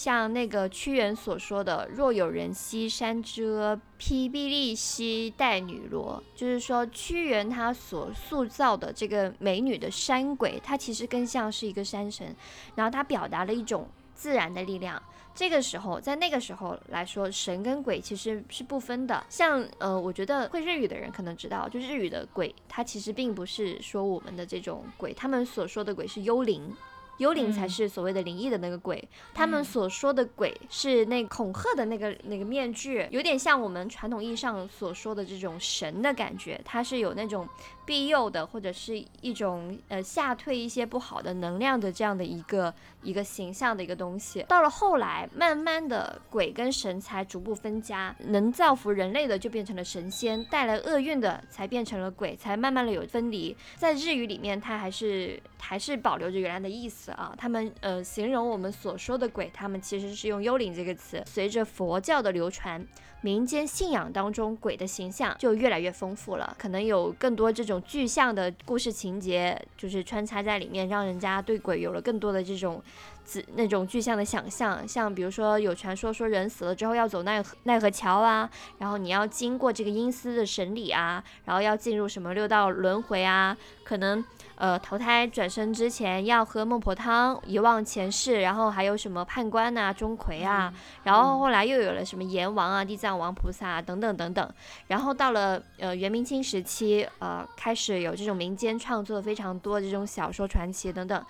像那个屈原所说的“若有人兮山之阿，披薜荔兮带女萝”，就是说屈原他所塑造的这个美女的山鬼，它其实更像是一个山神，然后它表达了一种自然的力量。这个时候，在那个时候来说，神跟鬼其实是不分的。像呃，我觉得会日语的人可能知道，就日语的鬼，它其实并不是说我们的这种鬼，他们所说的鬼是幽灵。幽灵才嗯。是所谓的灵异的那个鬼，他们嗯所说的鬼是那恐吓的那个那个面具，有点像我们传统意义上所说的这种神的感觉，它是有那种庇佑的，或者是一种呃吓退一些不好的能量的这样的一个一个形象的一个东西。到了后来，慢慢的鬼跟神才逐步分家，能造福人类的就变成了神仙，带来厄运的才变成了鬼，才慢慢的有分离。在日语里面，它还是还是保留着原来的意思啊。他们呃形容我们所说的鬼，他们其实是用幽灵这个词。随着佛教的流传，民间信仰当中鬼的形象就越来越丰富了，可能有更多这种具象的故事情节，就是穿插在里面，让人家对鬼有了更多的这种。子那种具象的想象，像比如说有传说说人死了之后要走奈奈何桥啊，然后你要经过这个阴司的审理啊，然后要进入什么六道轮回啊，可能呃投胎转生之前要喝孟婆汤，遗忘前世，然后还有什么判官啊、钟馗啊，然后后来又有了什么阎王啊、地藏王菩萨啊等等等等，然后到了呃元明清时期，呃开始有这种民间创作非常多的这种小说传奇等等。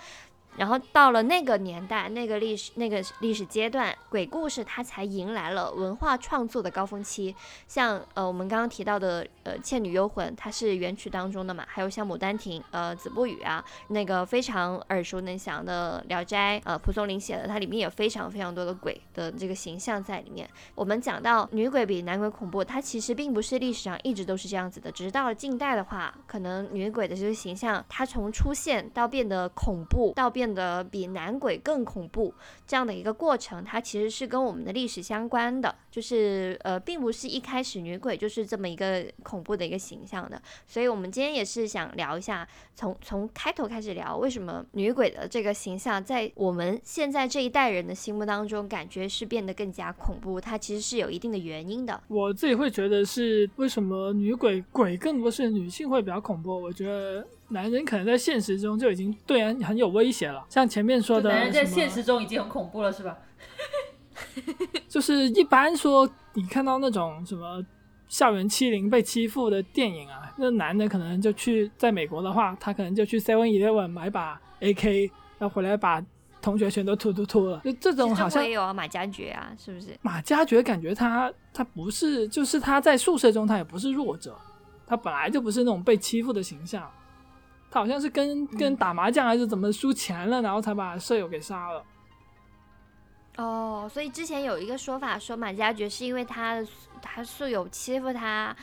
然后到了那个年代、那个历史、那个历史阶段，鬼故事它才迎来了文化创作的高峰期。像呃我们刚刚提到的呃《倩女幽魂》，它是元曲当中的嘛，还有像《牡丹亭》呃《子不语》啊，那个非常耳熟能详的《聊斋》呃蒲松龄写的，它里面有非常非常多的鬼的这个形象在里面。我们讲到女鬼比男鬼恐怖，它其实并不是历史上一直都是这样子的，只是到了近代的话，可能女鬼的这个形象，它从出现到变得恐怖，到变变得比男鬼更恐怖这样的一个过程，它其实是跟我们的历史相关的，就是呃，并不是一开始女鬼就是这么一个恐怖的一个形象的。所以我们今天也是想聊一下，从从开头开始聊，为什么女鬼的这个形象在我们现在这一代人的心目当中，感觉是变得更加恐怖，它其实是有一定的原因的。我自己会觉得是为什么女鬼鬼更多是女性会比较恐怖？我觉得男人可能在现实中就已经对人很有威胁了，像前面说的男人在现实中已经很恐怖了，是吧？就是一般说你看到那种什么校园欺凌被欺负的电影啊，那男的可能就去在美国的话，他可能就去 Seven Eleven 买把 AK，然后回来把同学全都突突突了，就这种好像也有啊，马加爵啊，是不是？马加爵感觉他他不是，就是他在宿舍中他也不是弱者，他本来就不是那种被欺负的形象，他好像是跟跟打麻将还是怎么输钱了，然后才把舍友给杀了。哦，所以之前有一个说法说马加爵是因为他他宿友欺负他，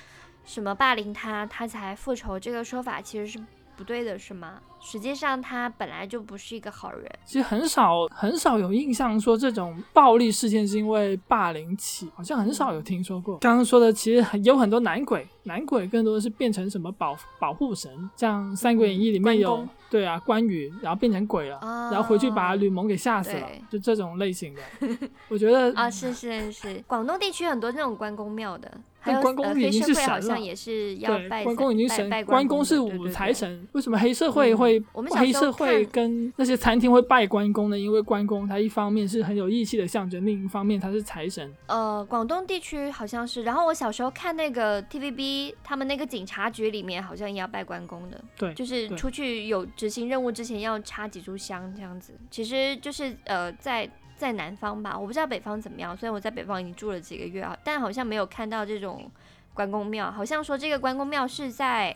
什么霸凌他，他才复仇。这个说法其实是不对的，是吗？实际上他本来就不是一个好人。其实很少很少有印象说这种暴力事件是因为霸凌起，好像很少有听说过。刚刚说的其实很有很多男鬼，男鬼更多的是变成什么保保护神，像《三国演义》里面有对啊关羽，然后变成鬼了，哦然后回去把吕蒙给吓死了，就这种类型的。我觉得啊，是是是，广东地区很多这种关公庙的，但关公呃已经是神了像也是要对拜关公已经神关公是公的对对对财神，为什么黑社会嗯会我们小时候黑社会跟那些餐厅会拜关公的？因为关公他一方面是很有义气的象征，另一方面他是财神。呃，广东地区好像是。然后我小时候看那个 TVB，他们那个警察局里面好像也要拜关公的，对，就是出去有执行任务之前要插几炷香这样子。其实就是呃，在在南方吧，我不知道北方怎么样。虽然我在北方已经住了几个月啊，但好像没有看到这种关公庙。好像说这个关公庙是在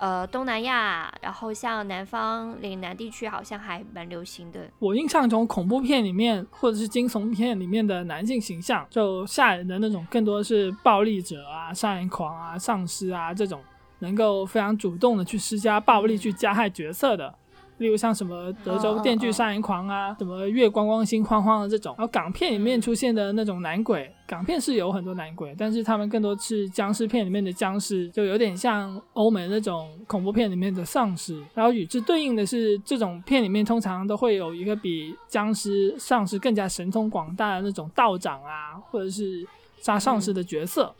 呃东南亚，然后像南方岭南地区好像还蛮流行的。我印象中恐怖片里面或者是惊悚片里面的男性形象，就吓人的那种，更多是暴力者啊、杀人狂啊、丧尸啊这种，能够非常主动的去施加暴力去加害角色的。例如像什么德州电锯杀人狂啊，什么月光光心慌慌的这种，然后港片里面出现的那种男鬼，港片是有很多男鬼，但是他们更多是僵尸片里面的僵尸，就有点像欧美那种恐怖片里面的丧尸。然后与之对应的是，这种片里面通常都会有一个比僵尸、丧尸更加神通广大的那种道长啊，或者是杀丧尸的角色。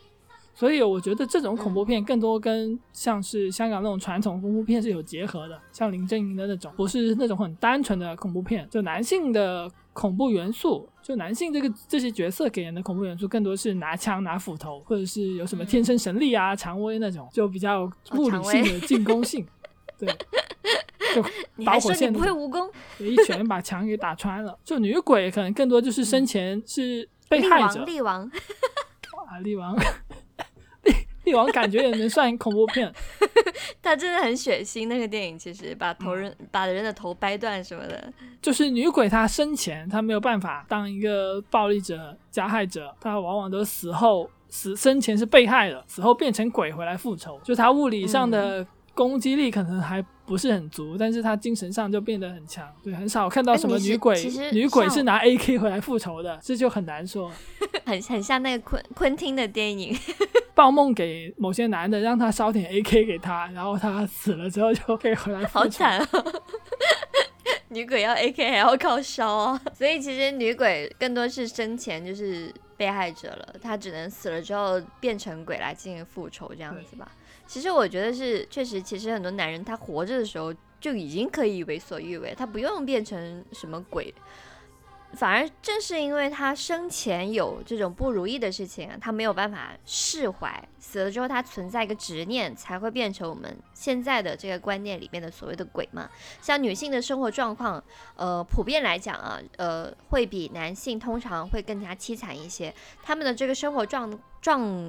所以我觉得这种恐怖片更多跟像是香港那种传统功夫片是有结合的，像林正英的那种，不是那种很单纯的恐怖片，就男性的恐怖元素，就男性这个这些角色给人的恐怖元素更多是拿枪拿斧头，或者是有什么天生神力啊、蔷薇那种，就比较物理性的进攻性，对，就导火线不会武功？一拳把墙给打穿了。就女鬼可能更多就是生前是被力害者王，，力王，啊，力王，力力王感觉也能算恐怖片。他真的很血腥。那个电影其实把嗯头人、把人的头掰断什么的，就是女鬼她生前她没有办法当一个暴力者、加害者，她往往都死后死生前是被害的，死后变成鬼回来复仇。就她物理上的攻击力可能还不是很足，但是他精神上就变得很强。对，很少看到什么女鬼其实女鬼是拿 AK 回来复仇的，这就很难说。很很像那个昆昆汀的电影。报梦给某些男的，让他烧点 AK 给他，然后他死了之后就可以回来复仇。好惨啊！女鬼要 AK 还要靠烧啊，所以其实女鬼更多是生前就是被害者了，她只能死了之后变成鬼来进行复仇这样子吧。其实我觉得是确实，其实很多男人他活着的时候就已经可以为所欲为，他不用变成什么鬼。反而正是因为他生前有这种不如意的事情，他没有办法释怀，死了之后他存在一个执念，才会变成我们现在的这个观念里面的所谓的鬼嘛。像女性的生活状况，呃，普遍来讲啊，呃，会比男性通常会更加凄惨一些，他们的这个生活状状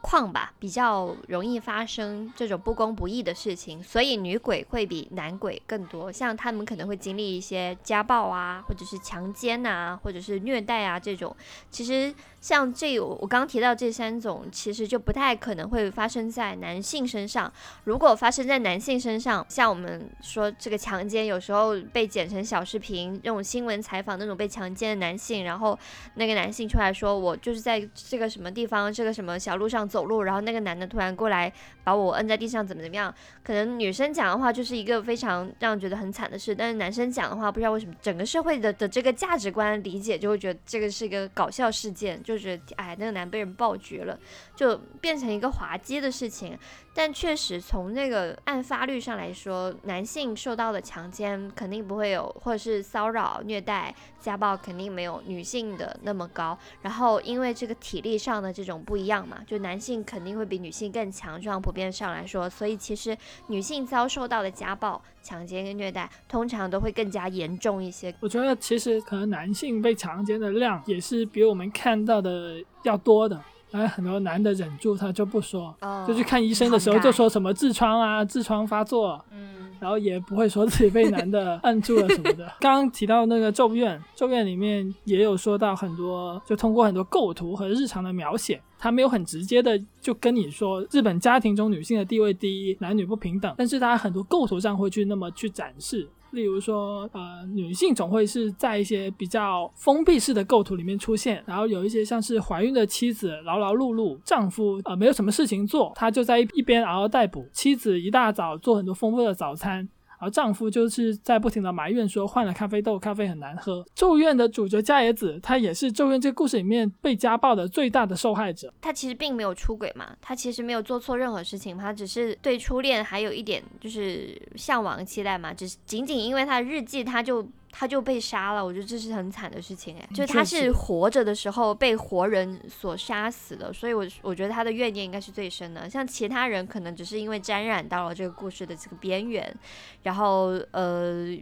况吧，比较容易发生这种不公不义的事情，所以女鬼会比男鬼更多。像他们可能会经历一些家暴啊，或者是强奸啊，或者是虐待啊这种。其实像这我刚刚提到这三种，其实就不太可能会发生在男性身上。如果发生在男性身上，像我们说这个强奸，有时候被剪成小视频，那种新闻采访那种被强奸的男性，然后那个男性出来说，我就是在这个什么地方。这个什么小路上走路，然后那个男的突然过来把我摁在地上，怎么怎么样？可能女生讲的话就是一个非常让人觉得很惨的事，但是男生讲的话，不知道为什么整个社会的的这个价值观理解就会觉得这个是一个搞笑事件，就觉得哎那个男被人暴绝了，就变成一个滑稽的事情。但确实从那个案发率上来说，男性受到的强奸肯定不会有，或者是骚扰、虐待、家暴肯定没有女性的那么高。然后因为这个体力上的这种不一样嘛，就男性肯定会比女性更强壮，普遍上来说，所以其实女性遭受到的家暴、强奸跟虐待通常都会更加严重一些。我觉得其实可能男性被强奸的量也是比我们看到的要多的。然后很多男的忍住，他就不说，就去看医生的时候就说什么痔疮啊，痔疮发作，嗯，然后也不会说自己被男的 按住了什么的。刚刚提到那个《咒怨》，《咒怨》里面也有说到很多，就通过很多构图和日常的描写，他没有很直接的就跟你说日本家庭中女性的地位低，男女不平等，但是他很多构图上会去那么去展示。例如说，呃，女性总会是在一些比较封闭式的构图里面出现，然后有一些像是怀孕的妻子劳劳碌碌，丈夫呃没有什么事情做，他就在一一边嗷嗷待哺，妻子一大早做很多丰富的早餐。而丈夫就是在不停的埋怨说换了咖啡豆，咖啡很难喝。咒怨的主角加野子，他也是咒怨这个故事里面被家暴的最大的受害者。他其实并没有出轨嘛，他其实没有做错任何事情，他只是对初恋还有一点就是向往期待嘛，只是仅仅因为他的日记，他就。他就被杀了，我觉得这是很惨的事情哎，就是他是活着的时候被活人所杀死的，所以我我觉得他的怨念应该是最深的。像其他人可能只是因为沾染到了这个故事的这个边缘，然后呃。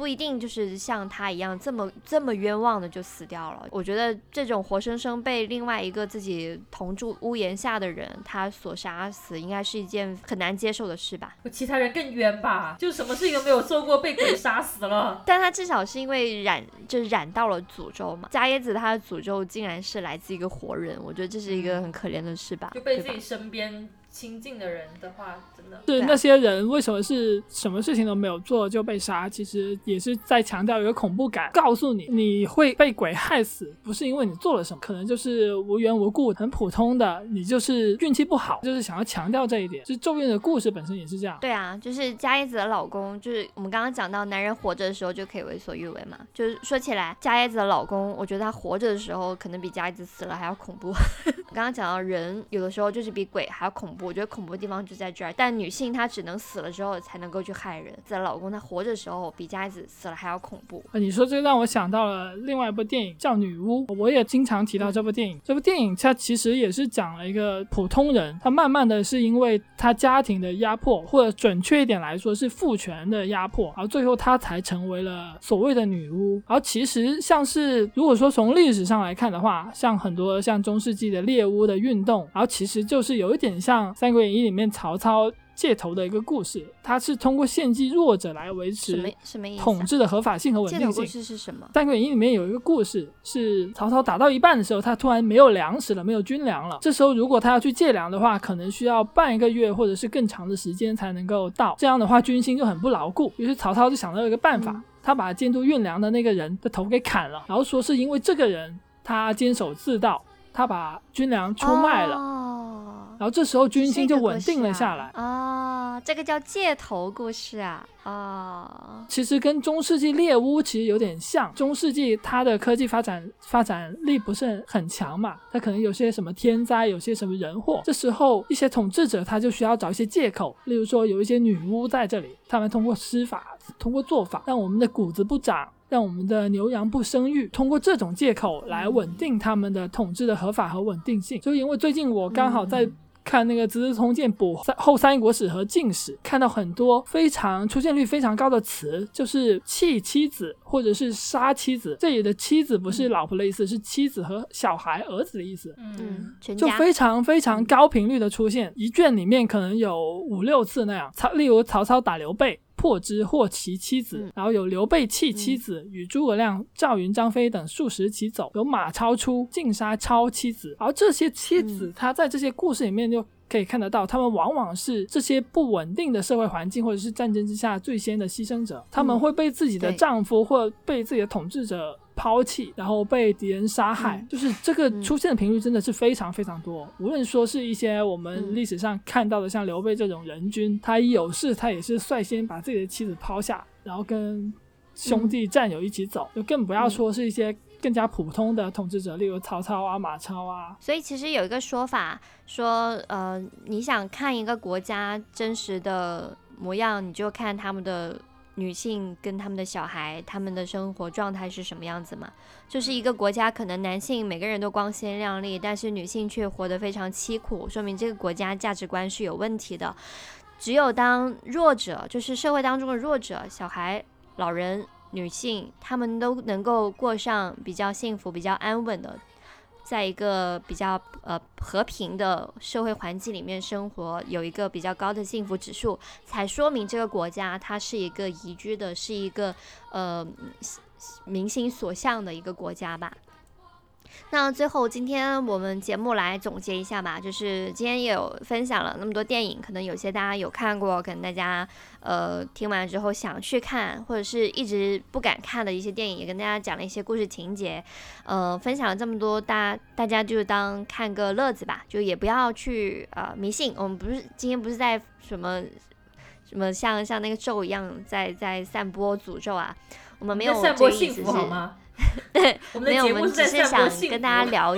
不一定就是像他一样这么这么冤枉的就死掉了。我觉得这种活生生被另外一个自己同住屋檐下的人他所杀死，应该是一件很难接受的事吧？其他人更冤吧？就什么事情都没有做过，被鬼杀死了。但他至少是因为染，就染到了诅咒嘛。加耶子他的诅咒竟然是来自一个活人，我觉得这是一个很可怜的事吧？就被自己身边。亲近的人的话，真的是那些人为什么是什么事情都没有做就被杀？其实也是在强调一个恐怖感，告诉你你会被鬼害死，不是因为你做了什么，可能就是无缘无故、很普通的，你就是运气不好，就是想要强调这一点。就咒怨的故事本身也是这样。对啊，就是加叶子的老公，就是我们刚刚讲到，男人活着的时候就可以为所欲为嘛。就是说起来，加叶子的老公，我觉得他活着的时候可能比加叶子死了还要恐怖。刚刚讲到人有的时候就是比鬼还要恐怖。我觉得恐怖的地方就在这儿，但女性她只能死了之后才能够去害人。在老公她活着的时候，比佳子死了还要恐怖。你说这让我想到了另外一部电影叫《女巫》，我也经常提到这部电影。这部电影它其实也是讲了一个普通人，他慢慢的是因为他家庭的压迫，或者准确一点来说是父权的压迫，然后最后他才成为了所谓的女巫。然后其实像是如果说从历史上来看的话，像很多像中世纪的猎巫的运动，然后其实就是有一点像《三国演义》里面曹操借头的一个故事，他是通过献祭弱者来维持统治的合法性和稳定性。故事是什么？《三国演义》里面有一个故事，是曹操打到一半的时候，他突然没有粮食了，没有军粮了。这时候如果他要去借粮的话，可能需要半一个月或者是更长的时间才能够到。这样的话，军心就很不牢固。于是曹操就想到一个办法，他把监督运粮的那个人的头给砍了，然后说是因为这个人他坚守自盗。他把军粮出卖了，然后这时候军心就稳定了下来。啊，这个叫借头故事啊。啊，其实跟中世纪猎巫其实有点像。中世纪它的科技发展发展力不是很强嘛，它可能有些什么天灾，有些什么人祸。这时候一些统治者他就需要找一些借口，例如说有一些女巫在这里，他们通过施法，通过做法让我们的谷子不长。让我们的牛羊不生育，通过这种借口来稳定他们的统治的合法和稳定性。就因为最近我刚好在。看那个《资治通鉴》补三后三国史和晋史，看到很多非常出现率非常高的词，就是弃妻子或者是杀妻子。这里的妻子不是老婆的意思，是妻子和小孩、儿子的意思。嗯，就非常非常高频率的出现，一卷里面可能有五六次那样。曹，例如曹操打刘备，破之获其妻子，嗯。然后有刘备弃妻子，与诸葛亮、赵云、张飞等数十骑走，有马超出尽杀超妻子。而这些妻子嗯，他在这些故事里面就可以看得到，他们往往是这些不稳定的社会环境或者是战争之下最先的牺牲者，他们会被自己的丈夫或被自己的统治者抛弃，然后被敌人杀害，嗯就是这个嗯出现的频率真的是非常非常多。无论说是一些我们嗯历史上看到的像刘备这种人君，他一有事他也是率先把自己的妻子抛下，然后跟兄弟战友一起走，就更不要说是一些更加普通的统治者，例如曹操啊、马超啊。所以其实有一个说法说，呃，你想看一个国家真实的模样，你就看他们的女性跟他们的小孩，他们的生活状态是什么样子嘛。就是一个国家可能男性每个人都光鲜亮丽，但是女性却活得非常凄苦，说明这个国家价值观是有问题的。只有当弱者，就是社会当中的弱者，小孩、老人、女性，他们都能够过上比较幸福、比较安稳的在一个比较呃和平的社会环境里面生活，有一个比较高的幸福指数，才说明这个国家它是一个宜居的，是一个呃民心所向的一个国家吧。那最后，今天我们节目来总结一下吧，就是今天也有分享了那么多电影，可能有些大家有看过，可能大家呃听完之后想去看，或者是一直不敢看的一些电影，也跟大家讲了一些故事情节，呃，分享了这么多，大大家就当看个乐子吧，就也不要去呃迷信。我们不是今天不是在什么什么像像那个咒一样在在散播诅咒啊，我们没有在散播幸福好吗？对，我们没有，我们只是想。跟大家聊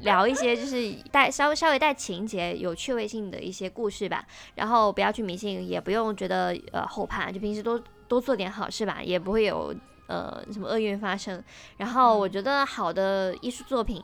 聊一些就是带稍微稍微带情节、有趣味性的一些故事吧。然后不要去迷信，也不用觉得呃后怕，就平时多多做点好事吧，也不会有呃什么厄运发生。然后我觉得好的艺术作品。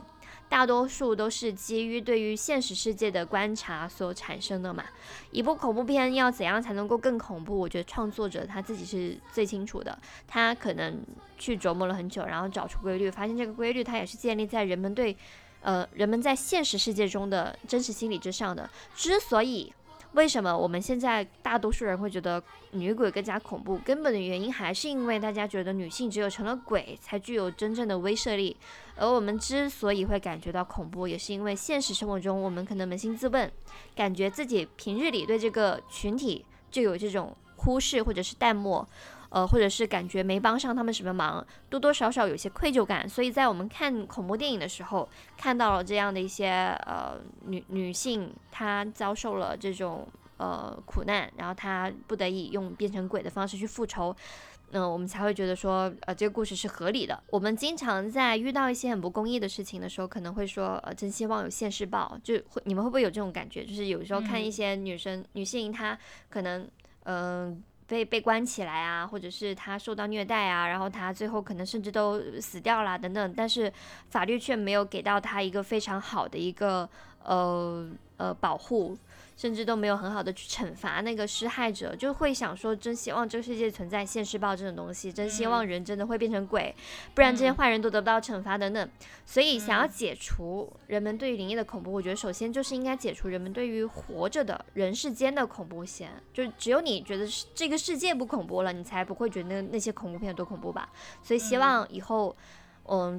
大多数都是基于对于现实世界的观察所产生的嘛。一部恐怖片要怎样才能够更恐怖？我觉得创作者他自己是最清楚的。他可能去琢磨了很久，然后找出规律，发现这个规律它也是建立在人们对，呃，人们在现实世界中的真实心理之上的。之所以为什么我们现在大多数人会觉得女鬼更加恐怖，根本的原因还是因为大家觉得女性只有成了鬼才具有真正的威慑力，而我们之所以会感觉到恐怖，也是因为现实生活中我们可能扪心自问，感觉自己平日里对这个群体就有这种忽视或者是淡漠。呃，或者是感觉没帮上他们什么忙，多多少少有些愧疚感，所以在我们看恐怖电影的时候，看到了这样的一些呃女女性，她遭受了这种呃苦难，然后她不得已用变成鬼的方式去复仇。嗯、我们才会觉得说，呃，这个故事是合理的。我们经常在遇到一些很不公义的事情的时候，可能会说，呃，真希望有现世报。就会你们会不会有这种感觉？就是有时候看一嗯些女生、女性，她可能，嗯、被被关起来啊，或者是他受到虐待啊，然后他最后可能甚至都死掉了等等，但是法律却没有给到他一个非常好的一个呃呃保护，甚至都没有很好的去惩罚那个施害者，就会想说，真希望这个世界存在现世报这种东西，真希望人真的会变成鬼，不然这些嗯坏人都得不到惩罚等等。所以，想要嗯解除人们对于灵异的恐怖，我觉得首先就是应该解除人们对于活着的人世间的恐怖先。就只有你觉得是这个世界不恐怖了，你才不会觉得那那些恐怖片有多恐怖吧。所以，希望以后。嗯，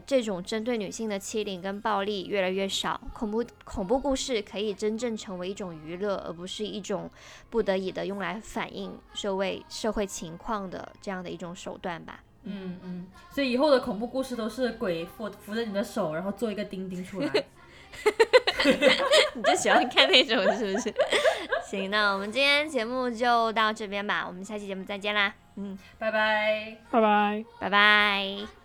这种针对女性的欺凌跟暴力越来越少，恐怖恐怖故事可以真正成为一种娱乐，而不是一种不得已的用来反映社会社会情况的这样的一种手段吧。嗯嗯，所以以后的恐怖故事都是鬼扶扶着你的手，然后做一个钉钉出来。你就喜欢看那种是不是？行，那我们今天节目就到这边吧，我们下期节目再见啦，嗯，拜拜。拜拜。拜拜。